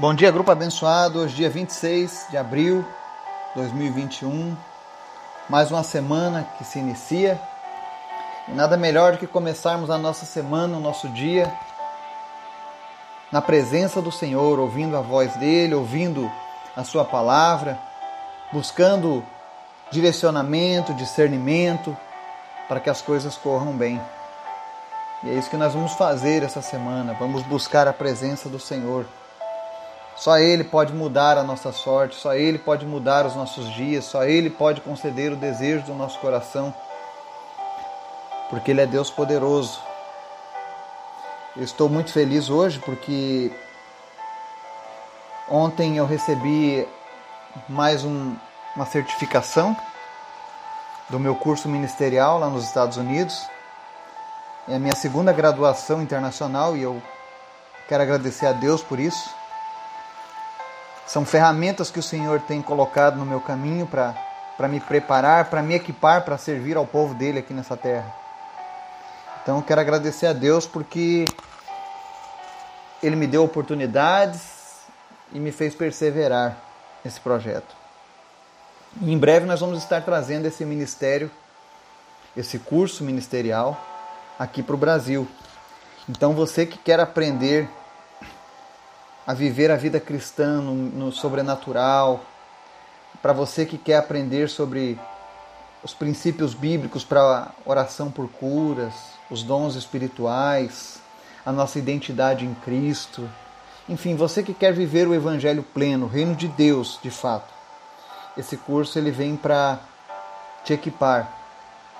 Bom dia, grupo abençoado. Hoje, dia 26 de abril de 2021. Mais uma semana que se inicia. E nada melhor do que começarmos a nossa semana, o nosso dia, na presença do Senhor, ouvindo a voz dele, ouvindo a sua palavra, buscando direcionamento, discernimento, para que as coisas corram bem. E é isso que nós vamos fazer essa semana. Vamos buscar a presença do Senhor só Ele pode mudar a nossa sorte, só Ele pode mudar os nossos dias, só Ele pode conceder o desejo do nosso coração, porque Ele é Deus poderoso. Eu estou muito feliz hoje porque ontem eu recebi mais um, uma certificação do meu curso ministerial lá nos Estados Unidos. É a minha segunda graduação internacional e eu quero agradecer a Deus por isso. São ferramentas que o Senhor tem colocado no meu caminho para me preparar, para me equipar para servir ao povo dele aqui nessa terra. Então quero agradecer a Deus porque ele me deu oportunidades e me fez perseverar nesse projeto. E em breve nós vamos estar trazendo esse ministério, esse curso ministerial aqui para o Brasil. Então você que quer aprender a viver a vida cristã no, no sobrenatural, para você que quer aprender sobre os princípios bíblicos para oração por curas, os dons espirituais, a nossa identidade em Cristo. Enfim, você que quer viver o evangelho pleno, o reino de Deus, de fato. Esse curso ele vem para te equipar,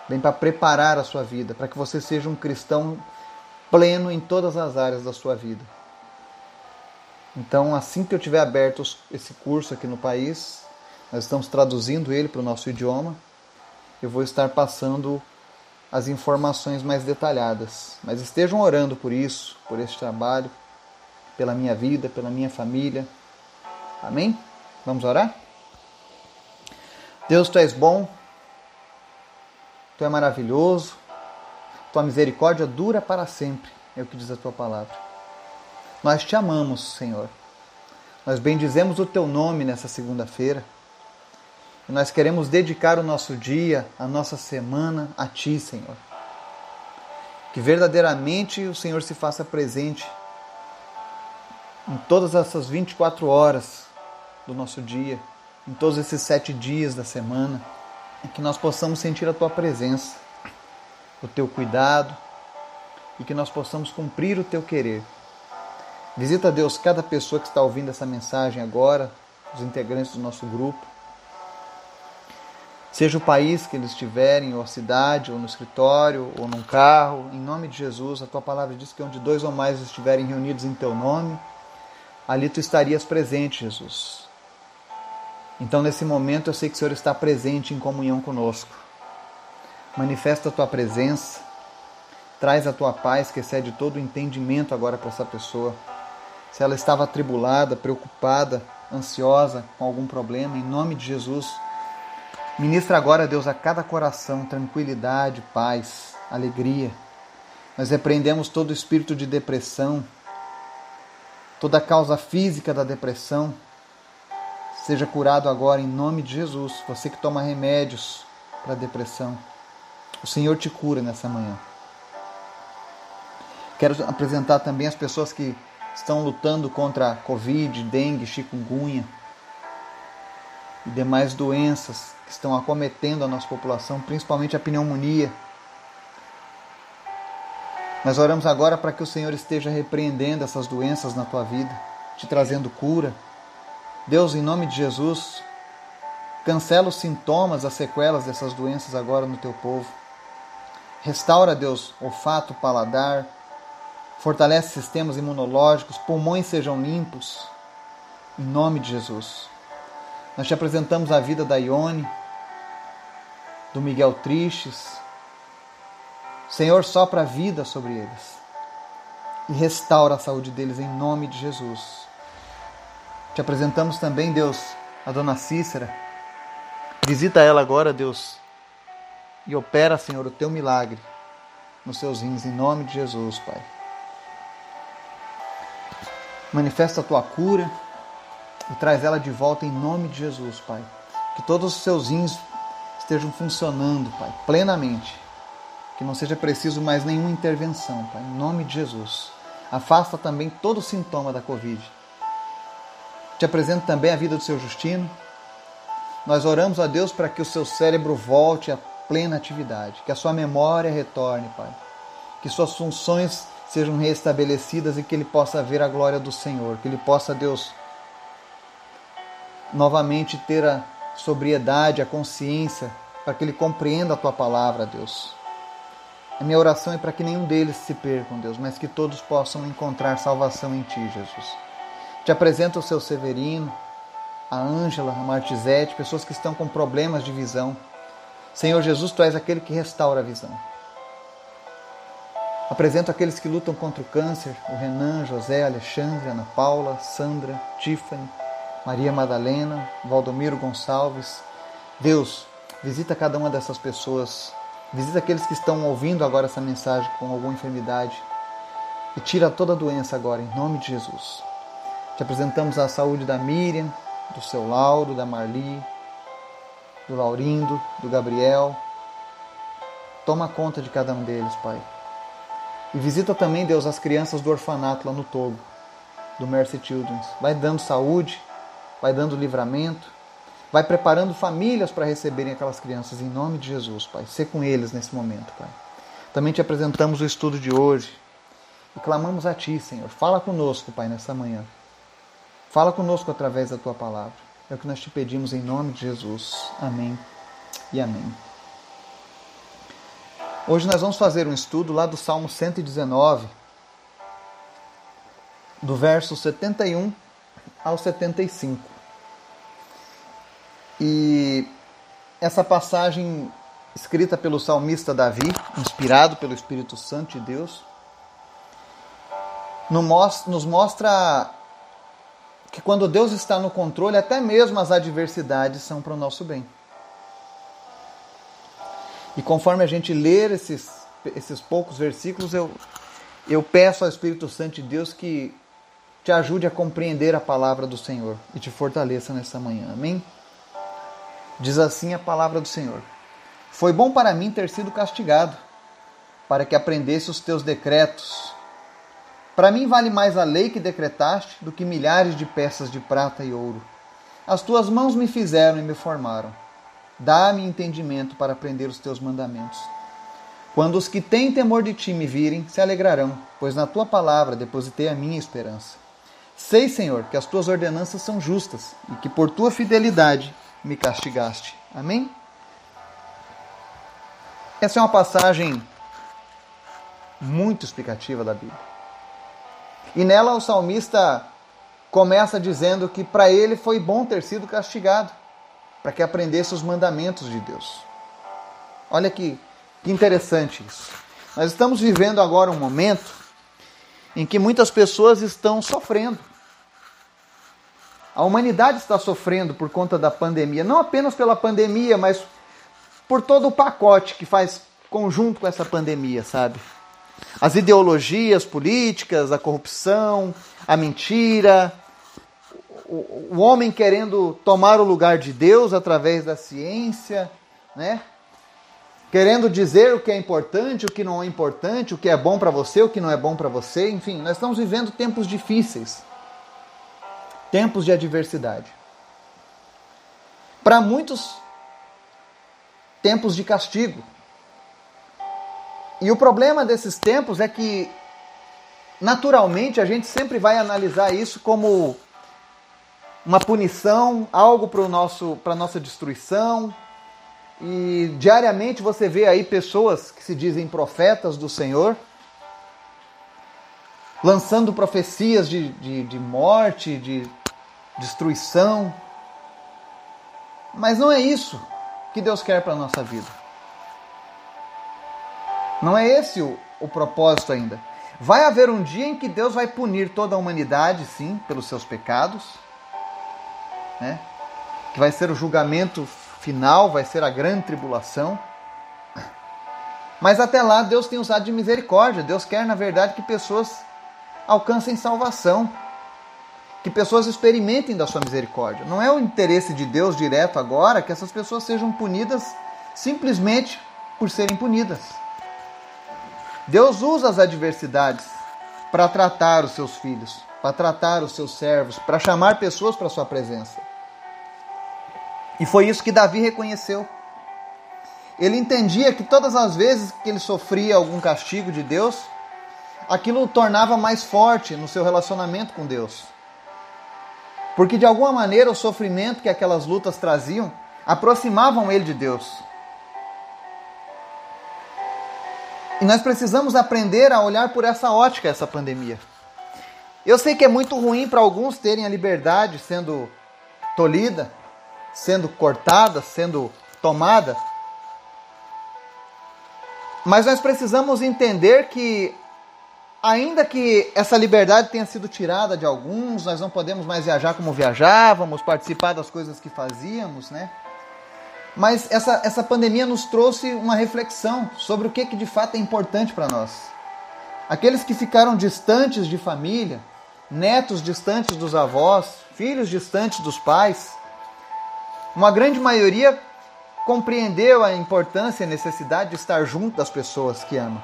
vem para preparar a sua vida, para que você seja um cristão pleno em todas as áreas da sua vida. Então, assim que eu tiver aberto esse curso aqui no país, nós estamos traduzindo ele para o nosso idioma, eu vou estar passando as informações mais detalhadas. Mas estejam orando por isso, por este trabalho, pela minha vida, pela minha família. Amém? Vamos orar? Deus, tu és bom, tu é maravilhoso, tua misericórdia dura para sempre, é o que diz a tua palavra. Nós te amamos, Senhor. Nós bendizemos o teu nome nessa segunda-feira. E nós queremos dedicar o nosso dia, a nossa semana a ti, Senhor. Que verdadeiramente o Senhor se faça presente em todas essas 24 horas do nosso dia, em todos esses sete dias da semana, e que nós possamos sentir a tua presença, o teu cuidado e que nós possamos cumprir o teu querer. Visita, Deus, cada pessoa que está ouvindo essa mensagem agora, os integrantes do nosso grupo. Seja o país que eles estiverem, ou a cidade, ou no escritório, ou num carro, em nome de Jesus, a tua palavra diz que onde dois ou mais estiverem reunidos em teu nome, ali tu estarias presente, Jesus. Então, nesse momento, eu sei que o Senhor está presente em comunhão conosco. Manifesta a tua presença, traz a tua paz que excede todo o entendimento agora para essa pessoa se ela estava atribulada, preocupada, ansiosa com algum problema, em nome de Jesus, ministra agora, Deus, a cada coração tranquilidade, paz, alegria. Nós repreendemos todo espírito de depressão, toda a causa física da depressão. Seja curado agora em nome de Jesus. Você que toma remédios para depressão, o Senhor te cura nessa manhã. Quero apresentar também as pessoas que estão lutando contra a Covid, dengue, chikungunya e demais doenças que estão acometendo a nossa população, principalmente a pneumonia. Nós oramos agora para que o Senhor esteja repreendendo essas doenças na tua vida, te trazendo cura. Deus, em nome de Jesus, cancela os sintomas, as sequelas dessas doenças agora no teu povo. Restaura, Deus, olfato, paladar, fortalece sistemas imunológicos, pulmões sejam limpos, em nome de Jesus. Nós te apresentamos a vida da Ione, do Miguel Tristes. Senhor, sopra a vida sobre eles e restaura a saúde deles em nome de Jesus. Te apresentamos também, Deus, a dona Cícera. Visita ela agora, Deus, e opera, Senhor, o teu milagre nos seus rins, em nome de Jesus, Pai. Manifesta a tua cura e traz ela de volta em nome de Jesus, Pai. Que todos os seus rins estejam funcionando, Pai, plenamente. Que não seja preciso mais nenhuma intervenção, Pai, em nome de Jesus. Afasta também todo sintoma da Covid. Te apresento também a vida do seu Justino. Nós oramos a Deus para que o seu cérebro volte à plena atividade, que a sua memória retorne, Pai. Que suas funções sejam restabelecidas e que ele possa ver a glória do Senhor, que ele possa, Deus, novamente ter a sobriedade, a consciência, para que ele compreenda a tua palavra, Deus. A minha oração é para que nenhum deles se percam, Deus, mas que todos possam encontrar salvação em Ti, Jesus. Te apresento o seu Severino, a Ângela, a Martizete, pessoas que estão com problemas de visão. Senhor Jesus, Tu és aquele que restaura a visão. Apresento aqueles que lutam contra o câncer, o Renan, José, Alexandre, Ana Paula, Sandra, Tiffany, Maria Madalena, Valdomiro Gonçalves. Deus, visita cada uma dessas pessoas. Visita aqueles que estão ouvindo agora essa mensagem com alguma enfermidade. E tira toda a doença agora, em nome de Jesus. Te apresentamos a saúde da Miriam, do seu Lauro, da Marli, do Laurindo, do Gabriel. Toma conta de cada um deles, Pai. E visita também, Deus, as crianças do orfanato lá no Togo, do Mercy Children's. Vai dando saúde, vai dando livramento, vai preparando famílias para receberem aquelas crianças em nome de Jesus, Pai. Ser com eles nesse momento, Pai. Também te apresentamos o estudo de hoje e clamamos a Ti, Senhor. Fala conosco, Pai, nessa manhã. Fala conosco através da Tua palavra. É o que nós te pedimos em nome de Jesus. Amém e amém. Hoje nós vamos fazer um estudo lá do Salmo 119, do verso 71 ao 75. E essa passagem escrita pelo salmista Davi, inspirado pelo Espírito Santo de Deus, nos mostra que quando Deus está no controle, até mesmo as adversidades são para o nosso bem. E conforme a gente ler esses, esses poucos versículos, eu, eu peço ao Espírito Santo de Deus que te ajude a compreender a palavra do Senhor e te fortaleça nessa manhã. Amém? Diz assim a palavra do Senhor: Foi bom para mim ter sido castigado, para que aprendesse os teus decretos. Para mim vale mais a lei que decretaste do que milhares de peças de prata e ouro. As tuas mãos me fizeram e me formaram. Dá-me entendimento para aprender os teus mandamentos. Quando os que têm temor de ti me virem, se alegrarão, pois na tua palavra depositei a minha esperança. Sei, Senhor, que as tuas ordenanças são justas e que por tua fidelidade me castigaste. Amém? Essa é uma passagem muito explicativa da Bíblia. E nela o salmista começa dizendo que para ele foi bom ter sido castigado, para que aprendesse os mandamentos de Deus. Olha que, que interessante isso. Nós estamos vivendo agora um momento em que muitas pessoas estão sofrendo. A humanidade está sofrendo por conta da pandemia, não apenas pela pandemia, mas por todo o pacote que faz conjunto com essa pandemia, sabe? As ideologias políticas, a corrupção, a mentira, o, o homem querendo tomar o lugar de Deus através da ciência, né? Querendo dizer o que é importante, o que não é importante, o que é bom para você, o que não é bom para você, enfim, nós estamos vivendo tempos difíceis tempos de adversidade. Para muitos, tempos de castigo. E o problema desses tempos é que, naturalmente, a gente sempre vai analisar isso como uma punição, algo para a nossa destruição. E diariamente você vê aí pessoas que se dizem profetas do Senhor lançando profecias de, de, de morte, de destruição. Mas não é isso que Deus quer para a nossa vida. Não é esse o, o propósito ainda. Vai haver um dia em que Deus vai punir toda a humanidade, sim, pelos seus pecados, né? que vai ser o julgamento final, vai ser a grande tribulação. Mas até lá Deus tem usado de misericórdia. Deus quer, na verdade, que pessoas alcancem salvação que pessoas experimentem da sua misericórdia. Não é o interesse de Deus direto agora que essas pessoas sejam punidas simplesmente por serem punidas. Deus usa as adversidades para tratar os seus filhos, para tratar os seus servos, para chamar pessoas para a sua presença. E foi isso que Davi reconheceu. Ele entendia que todas as vezes que ele sofria algum castigo de Deus, aquilo o tornava mais forte no seu relacionamento com Deus. Porque de alguma maneira o sofrimento que aquelas lutas traziam aproximavam ele de Deus. E nós precisamos aprender a olhar por essa ótica essa pandemia. Eu sei que é muito ruim para alguns terem a liberdade sendo tolhida, sendo cortada, sendo tomada. Mas nós precisamos entender que, ainda que essa liberdade tenha sido tirada de alguns, nós não podemos mais viajar como viajávamos, participar das coisas que fazíamos, né? Mas essa, essa pandemia nos trouxe uma reflexão sobre o que, que de fato é importante para nós. Aqueles que ficaram distantes de família, netos distantes dos avós, filhos distantes dos pais, uma grande maioria compreendeu a importância e necessidade de estar junto das pessoas que ama.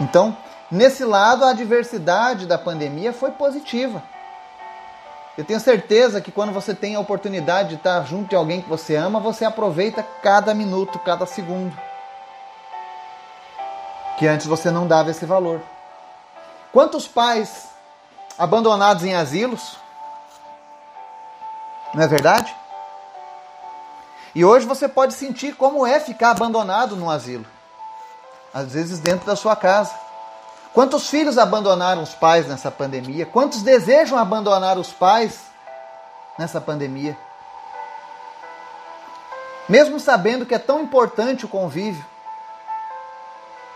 Então, nesse lado, a diversidade da pandemia foi positiva. Eu tenho certeza que quando você tem a oportunidade de estar junto de alguém que você ama, você aproveita cada minuto, cada segundo. Que antes você não dava esse valor. Quantos pais abandonados em asilos? Não é verdade? E hoje você pode sentir como é ficar abandonado no asilo. Às vezes dentro da sua casa. Quantos filhos abandonaram os pais nessa pandemia? Quantos desejam abandonar os pais nessa pandemia? Mesmo sabendo que é tão importante o convívio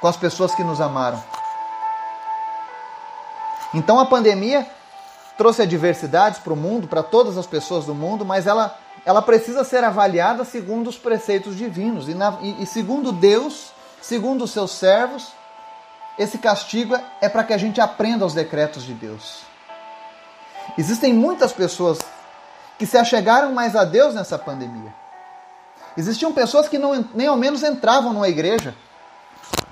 com as pessoas que nos amaram. Então a pandemia trouxe adversidades para o mundo, para todas as pessoas do mundo, mas ela, ela precisa ser avaliada segundo os preceitos divinos. E, na, e, e segundo Deus, segundo os seus servos, esse castigo é para que a gente aprenda os decretos de Deus. Existem muitas pessoas que se achegaram mais a Deus nessa pandemia. Existiam pessoas que não, nem ao menos entravam numa igreja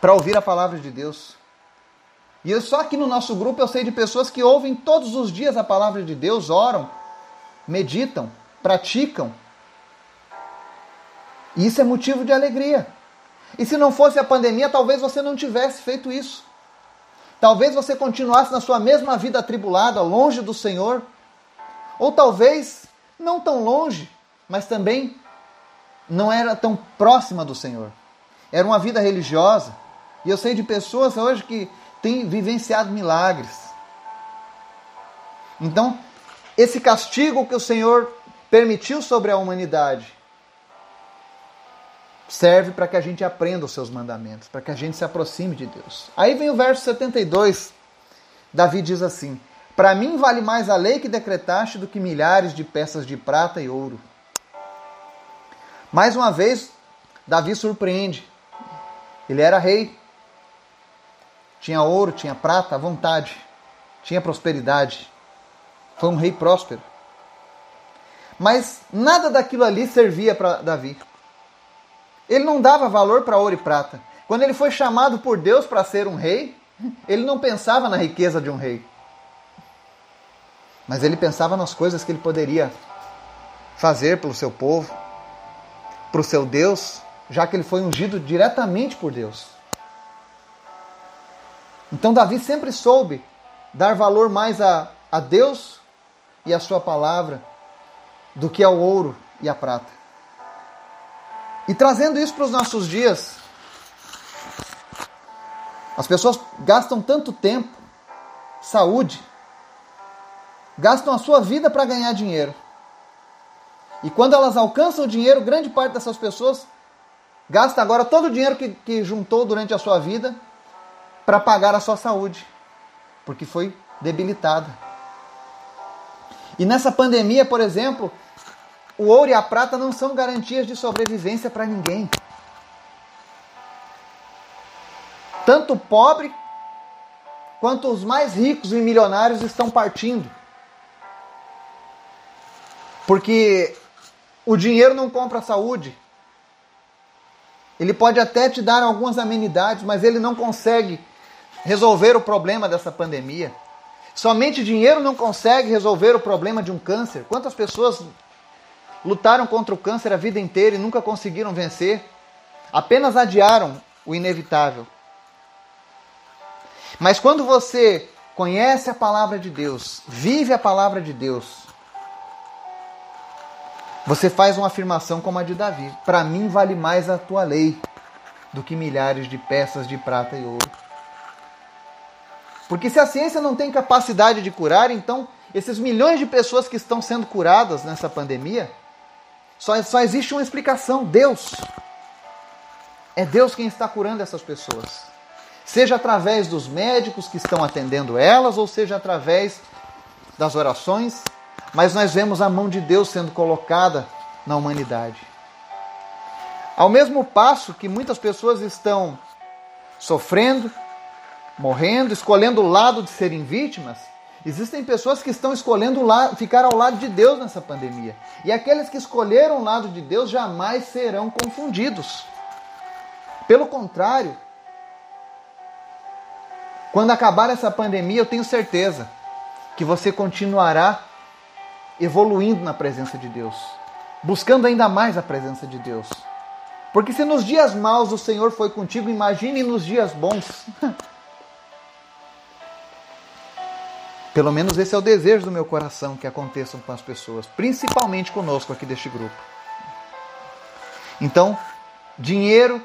para ouvir a palavra de Deus. E eu, só aqui no nosso grupo eu sei de pessoas que ouvem todos os dias a palavra de Deus, oram, meditam, praticam. E isso é motivo de alegria. E se não fosse a pandemia, talvez você não tivesse feito isso. Talvez você continuasse na sua mesma vida atribulada, longe do Senhor. Ou talvez não tão longe, mas também não era tão próxima do Senhor. Era uma vida religiosa. E eu sei de pessoas hoje que têm vivenciado milagres. Então, esse castigo que o Senhor permitiu sobre a humanidade serve para que a gente aprenda os seus mandamentos, para que a gente se aproxime de Deus. Aí vem o verso 72. Davi diz assim: Para mim vale mais a lei que decretaste do que milhares de peças de prata e ouro. Mais uma vez, Davi surpreende. Ele era rei. Tinha ouro, tinha prata à vontade. Tinha prosperidade. Foi um rei próspero. Mas nada daquilo ali servia para Davi. Ele não dava valor para ouro e prata. Quando ele foi chamado por Deus para ser um rei, ele não pensava na riqueza de um rei. Mas ele pensava nas coisas que ele poderia fazer pelo seu povo, para o seu Deus, já que ele foi ungido diretamente por Deus. Então Davi sempre soube dar valor mais a, a Deus e a sua palavra do que ao ouro e à prata. E trazendo isso para os nossos dias, as pessoas gastam tanto tempo, saúde, gastam a sua vida para ganhar dinheiro. E quando elas alcançam o dinheiro, grande parte dessas pessoas gasta agora todo o dinheiro que, que juntou durante a sua vida para pagar a sua saúde, porque foi debilitada. E nessa pandemia, por exemplo, o ouro e a prata não são garantias de sobrevivência para ninguém. Tanto o pobre quanto os mais ricos e milionários estão partindo. Porque o dinheiro não compra saúde. Ele pode até te dar algumas amenidades, mas ele não consegue resolver o problema dessa pandemia. Somente dinheiro não consegue resolver o problema de um câncer. Quantas pessoas lutaram contra o câncer a vida inteira e nunca conseguiram vencer? Apenas adiaram o inevitável. Mas quando você conhece a palavra de Deus, vive a palavra de Deus, você faz uma afirmação como a de Davi: Para mim vale mais a tua lei do que milhares de peças de prata e ouro. Porque se a ciência não tem capacidade de curar, então esses milhões de pessoas que estão sendo curadas nessa pandemia, só, só existe uma explicação: Deus. É Deus quem está curando essas pessoas. Seja através dos médicos que estão atendendo elas, ou seja através das orações, mas nós vemos a mão de Deus sendo colocada na humanidade. Ao mesmo passo que muitas pessoas estão sofrendo, morrendo, escolhendo o lado de serem vítimas, existem pessoas que estão escolhendo ficar ao lado de Deus nessa pandemia. E aqueles que escolheram o lado de Deus jamais serão confundidos. Pelo contrário, quando acabar essa pandemia, eu tenho certeza que você continuará evoluindo na presença de Deus, buscando ainda mais a presença de Deus. Porque se nos dias maus o Senhor foi contigo, imagine nos dias bons. Pelo menos esse é o desejo do meu coração que aconteçam com as pessoas, principalmente conosco aqui deste grupo. Então, dinheiro,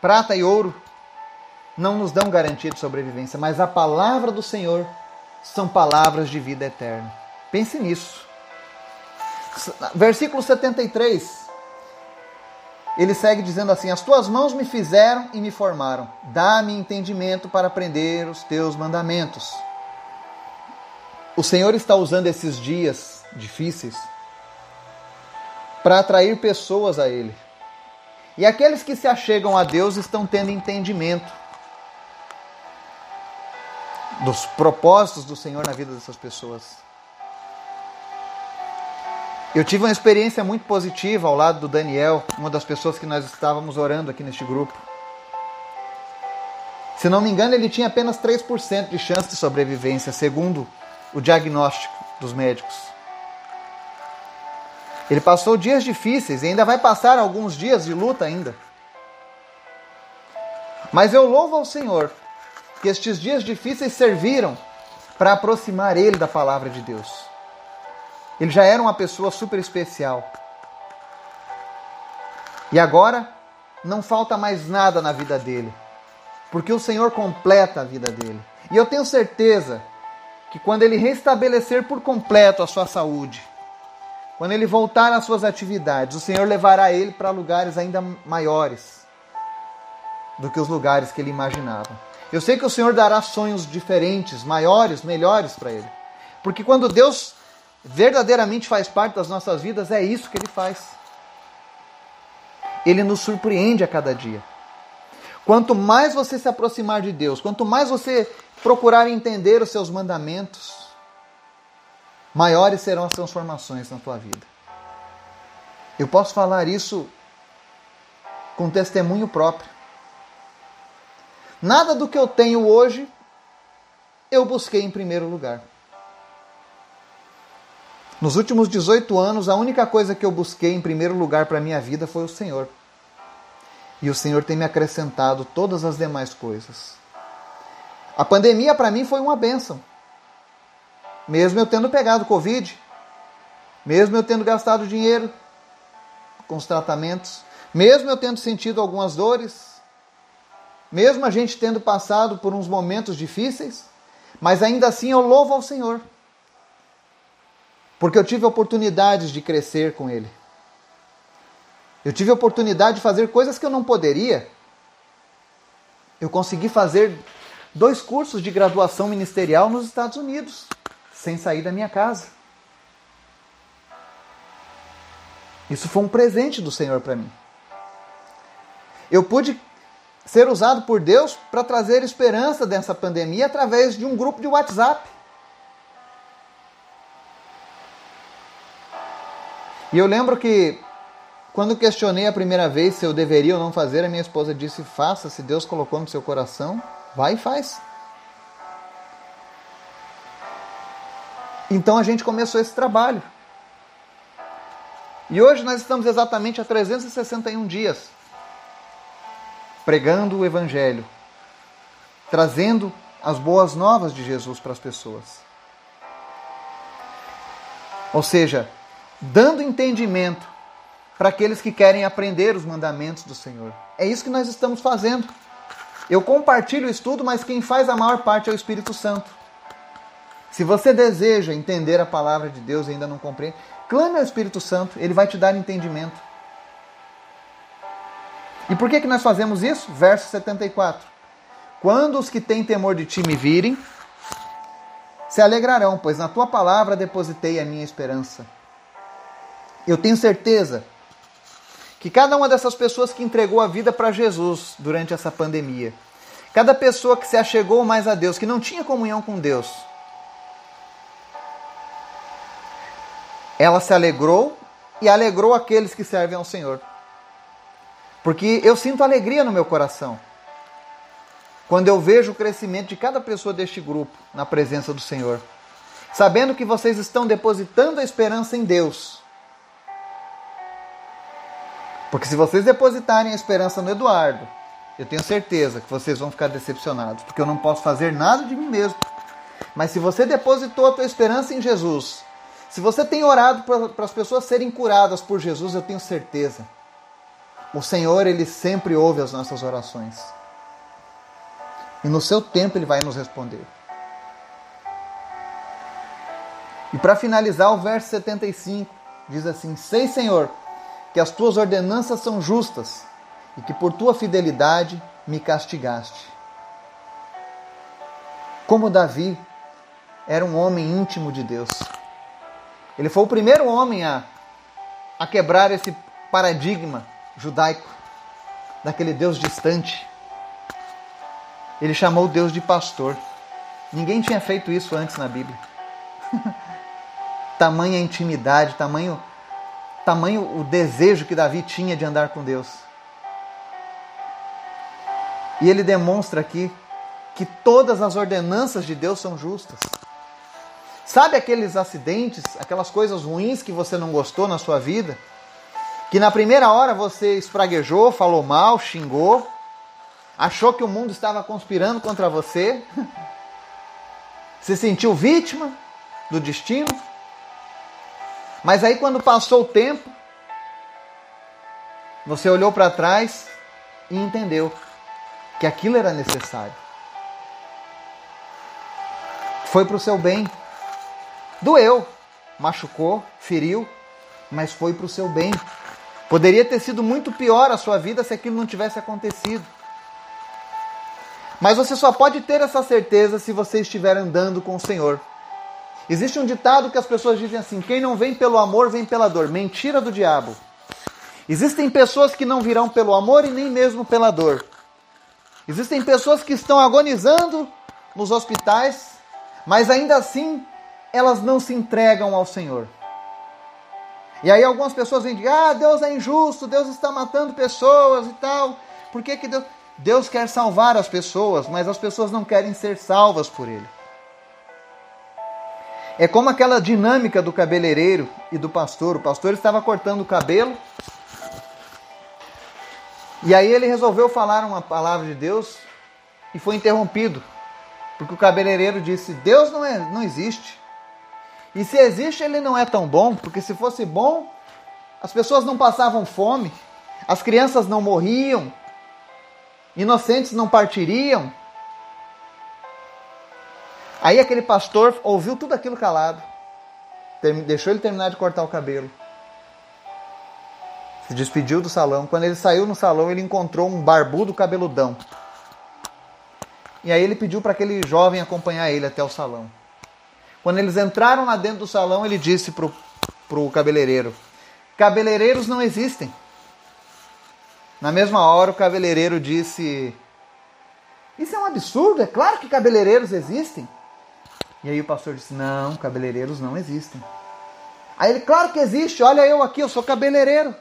prata e ouro não nos dão garantia de sobrevivência, mas a palavra do Senhor são palavras de vida eterna. Pense nisso. Versículo 73. Ele segue dizendo assim: As tuas mãos me fizeram e me formaram. Dá-me entendimento para aprender os teus mandamentos. O Senhor está usando esses dias difíceis para atrair pessoas a Ele. E aqueles que se achegam a Deus estão tendo entendimento dos propósitos do Senhor na vida dessas pessoas. Eu tive uma experiência muito positiva ao lado do Daniel, uma das pessoas que nós estávamos orando aqui neste grupo. Se não me engano, ele tinha apenas 3% de chance de sobrevivência, segundo o diagnóstico dos médicos. Ele passou dias difíceis e ainda vai passar alguns dias de luta ainda. Mas eu louvo ao Senhor que estes dias difíceis serviram para aproximar ele da palavra de Deus. Ele já era uma pessoa super especial. E agora não falta mais nada na vida dele, porque o Senhor completa a vida dele. E eu tenho certeza que quando ele restabelecer por completo a sua saúde, quando ele voltar às suas atividades, o Senhor levará ele para lugares ainda maiores do que os lugares que ele imaginava. Eu sei que o Senhor dará sonhos diferentes, maiores, melhores para ele. Porque quando Deus verdadeiramente faz parte das nossas vidas, é isso que ele faz. Ele nos surpreende a cada dia. Quanto mais você se aproximar de Deus, quanto mais você procurar entender os seus mandamentos, maiores serão as transformações na tua vida. Eu posso falar isso com testemunho próprio. Nada do que eu tenho hoje eu busquei em primeiro lugar. Nos últimos 18 anos, a única coisa que eu busquei em primeiro lugar para a minha vida foi o Senhor. E o Senhor tem me acrescentado todas as demais coisas. A pandemia para mim foi uma bênção. Mesmo eu tendo pegado Covid, mesmo eu tendo gastado dinheiro com os tratamentos, mesmo eu tendo sentido algumas dores, mesmo a gente tendo passado por uns momentos difíceis, mas ainda assim eu louvo ao Senhor, porque eu tive oportunidades de crescer com Ele. Eu tive oportunidade de fazer coisas que eu não poderia. Eu consegui fazer dois cursos de graduação ministerial nos Estados Unidos, sem sair da minha casa. Isso foi um presente do Senhor para mim. Eu pude ser usado por Deus para trazer esperança dessa pandemia através de um grupo de WhatsApp. E eu lembro que quando questionei a primeira vez se eu deveria ou não fazer, a minha esposa disse: faça, se Deus colocou no seu coração, vai e faz. Então a gente começou esse trabalho. E hoje nós estamos exatamente a 361 dias pregando o Evangelho, trazendo as boas novas de Jesus para as pessoas. Ou seja, dando entendimento para aqueles que querem aprender os mandamentos do Senhor. É isso que nós estamos fazendo. Eu compartilho o estudo, mas quem faz a maior parte é o Espírito Santo. Se você deseja entender a palavra de Deus e ainda não compreende, clame ao Espírito Santo, ele vai te dar entendimento. E por que, que nós fazemos isso? Verso 74. Quando os que têm temor de ti me virem, se alegrarão, pois na tua palavra depositei a minha esperança. Eu tenho certeza que cada uma dessas pessoas que entregou a vida para Jesus durante essa pandemia, cada pessoa que se achegou mais a Deus, que não tinha comunhão com Deus, ela se alegrou e alegrou aqueles que servem ao Senhor. Porque eu sinto alegria no meu coração quando eu vejo o crescimento de cada pessoa deste grupo na presença do Senhor, sabendo que vocês estão depositando a esperança em Deus porque se vocês depositarem a esperança no Eduardo, eu tenho certeza que vocês vão ficar decepcionados, porque eu não posso fazer nada de mim mesmo. Mas se você depositou a tua esperança em Jesus, se você tem orado para as pessoas serem curadas por Jesus, eu tenho certeza. O Senhor, Ele sempre ouve as nossas orações. E no seu tempo Ele vai nos responder. E para finalizar, o verso 75 diz assim: Sei, Senhor, que as tuas ordenanças são justas e que por tua fidelidade me castigaste. Como Davi era um homem íntimo de Deus. Ele foi o primeiro homem a, a quebrar esse paradigma judaico daquele Deus distante. Ele chamou Deus de pastor. Ninguém tinha feito isso antes na Bíblia. tamanha intimidade, tamanho tamanho o desejo que Davi tinha de andar com Deus. E ele demonstra aqui que todas as ordenanças de Deus são justas. Sabe aqueles acidentes, aquelas coisas ruins que você não gostou na sua vida? Que na primeira hora você espraguejou, falou mal, xingou, achou que o mundo estava conspirando contra você, se sentiu vítima do destino? Mas aí quando passou o tempo, você olhou para trás e entendeu que aquilo era necessário. Foi para o seu bem. Doeu, machucou, feriu, mas foi para o seu bem. Poderia ter sido muito pior a sua vida se aquilo não tivesse acontecido. Mas você só pode ter essa certeza se você estiver andando com o Senhor. Existe um ditado que as pessoas dizem assim: quem não vem pelo amor vem pela dor. Mentira do diabo. Existem pessoas que não virão pelo amor e nem mesmo pela dor. Existem pessoas que estão agonizando nos hospitais, mas ainda assim elas não se entregam ao Senhor. E aí algumas pessoas vêm dizer: ah, Deus é injusto, Deus está matando pessoas e tal. Por que, que Deus. Deus quer salvar as pessoas, mas as pessoas não querem ser salvas por Ele. É como aquela dinâmica do cabeleireiro e do pastor. O pastor estava cortando o cabelo e aí ele resolveu falar uma palavra de Deus e foi interrompido. Porque o cabeleireiro disse: Deus não, é, não existe. E se existe, ele não é tão bom, porque se fosse bom, as pessoas não passavam fome, as crianças não morriam, inocentes não partiriam, Aí aquele pastor ouviu tudo aquilo calado, deixou ele terminar de cortar o cabelo, se despediu do salão. Quando ele saiu no salão, ele encontrou um barbudo cabeludão. E aí ele pediu para aquele jovem acompanhar ele até o salão. Quando eles entraram lá dentro do salão, ele disse para o cabeleireiro: Cabeleireiros não existem. Na mesma hora, o cabeleireiro disse: Isso é um absurdo, é claro que cabeleireiros existem. E aí o pastor disse: Não, cabeleireiros não existem. Aí ele: Claro que existe, olha eu aqui, eu sou cabeleireiro.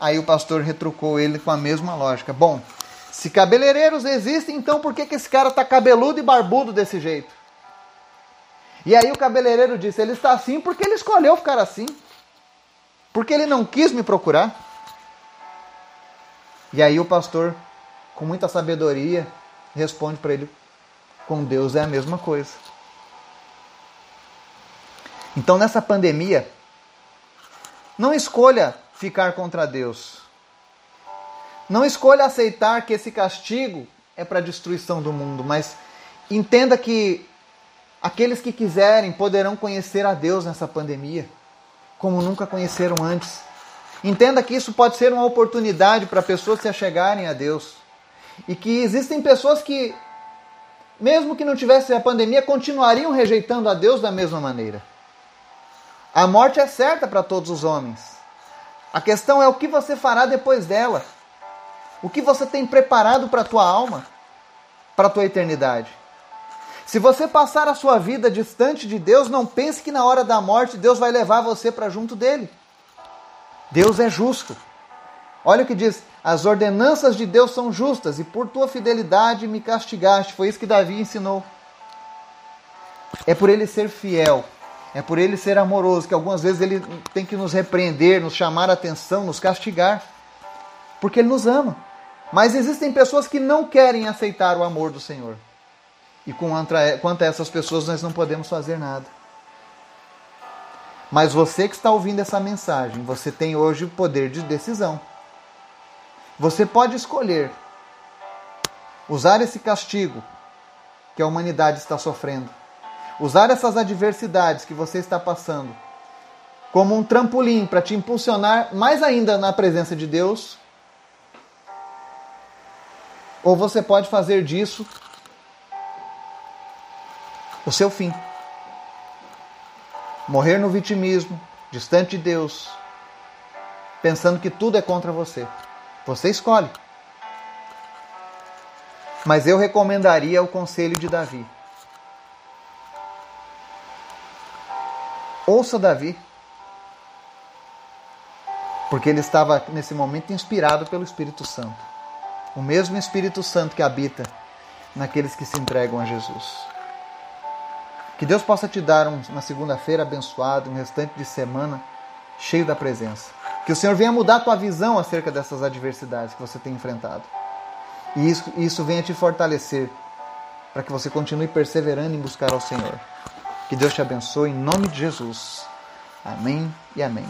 Aí o pastor retrucou ele com a mesma lógica: Bom, se cabeleireiros existem, então por que, que esse cara está cabeludo e barbudo desse jeito? E aí o cabeleireiro disse: Ele está assim porque ele escolheu ficar assim. Porque ele não quis me procurar. E aí o pastor, com muita sabedoria, responde para ele: com Deus é a mesma coisa. Então nessa pandemia, não escolha ficar contra Deus. Não escolha aceitar que esse castigo é para a destruição do mundo, mas entenda que aqueles que quiserem poderão conhecer a Deus nessa pandemia, como nunca conheceram antes. Entenda que isso pode ser uma oportunidade para pessoas se achegarem a Deus. E que existem pessoas que, mesmo que não tivesse a pandemia, continuariam rejeitando a Deus da mesma maneira. A morte é certa para todos os homens. A questão é o que você fará depois dela. O que você tem preparado para a tua alma, para a tua eternidade. Se você passar a sua vida distante de Deus, não pense que na hora da morte Deus vai levar você para junto dele. Deus é justo. Olha o que diz: as ordenanças de Deus são justas e por tua fidelidade me castigaste. Foi isso que Davi ensinou. É por ele ser fiel, é por ele ser amoroso, que algumas vezes ele tem que nos repreender, nos chamar a atenção, nos castigar, porque ele nos ama. Mas existem pessoas que não querem aceitar o amor do Senhor. E quanto a essas pessoas nós não podemos fazer nada. Mas você que está ouvindo essa mensagem, você tem hoje o poder de decisão. Você pode escolher usar esse castigo que a humanidade está sofrendo, usar essas adversidades que você está passando como um trampolim para te impulsionar mais ainda na presença de Deus. Ou você pode fazer disso o seu fim morrer no vitimismo, distante de Deus, pensando que tudo é contra você. Você escolhe. Mas eu recomendaria o conselho de Davi. Ouça Davi. Porque ele estava nesse momento inspirado pelo Espírito Santo. O mesmo Espírito Santo que habita naqueles que se entregam a Jesus. Que Deus possa te dar uma segunda-feira abençoada, um restante de semana cheio da presença. Que o Senhor venha mudar a tua visão acerca dessas adversidades que você tem enfrentado. E isso, isso venha te fortalecer para que você continue perseverando em buscar ao Senhor. Que Deus te abençoe em nome de Jesus. Amém e amém.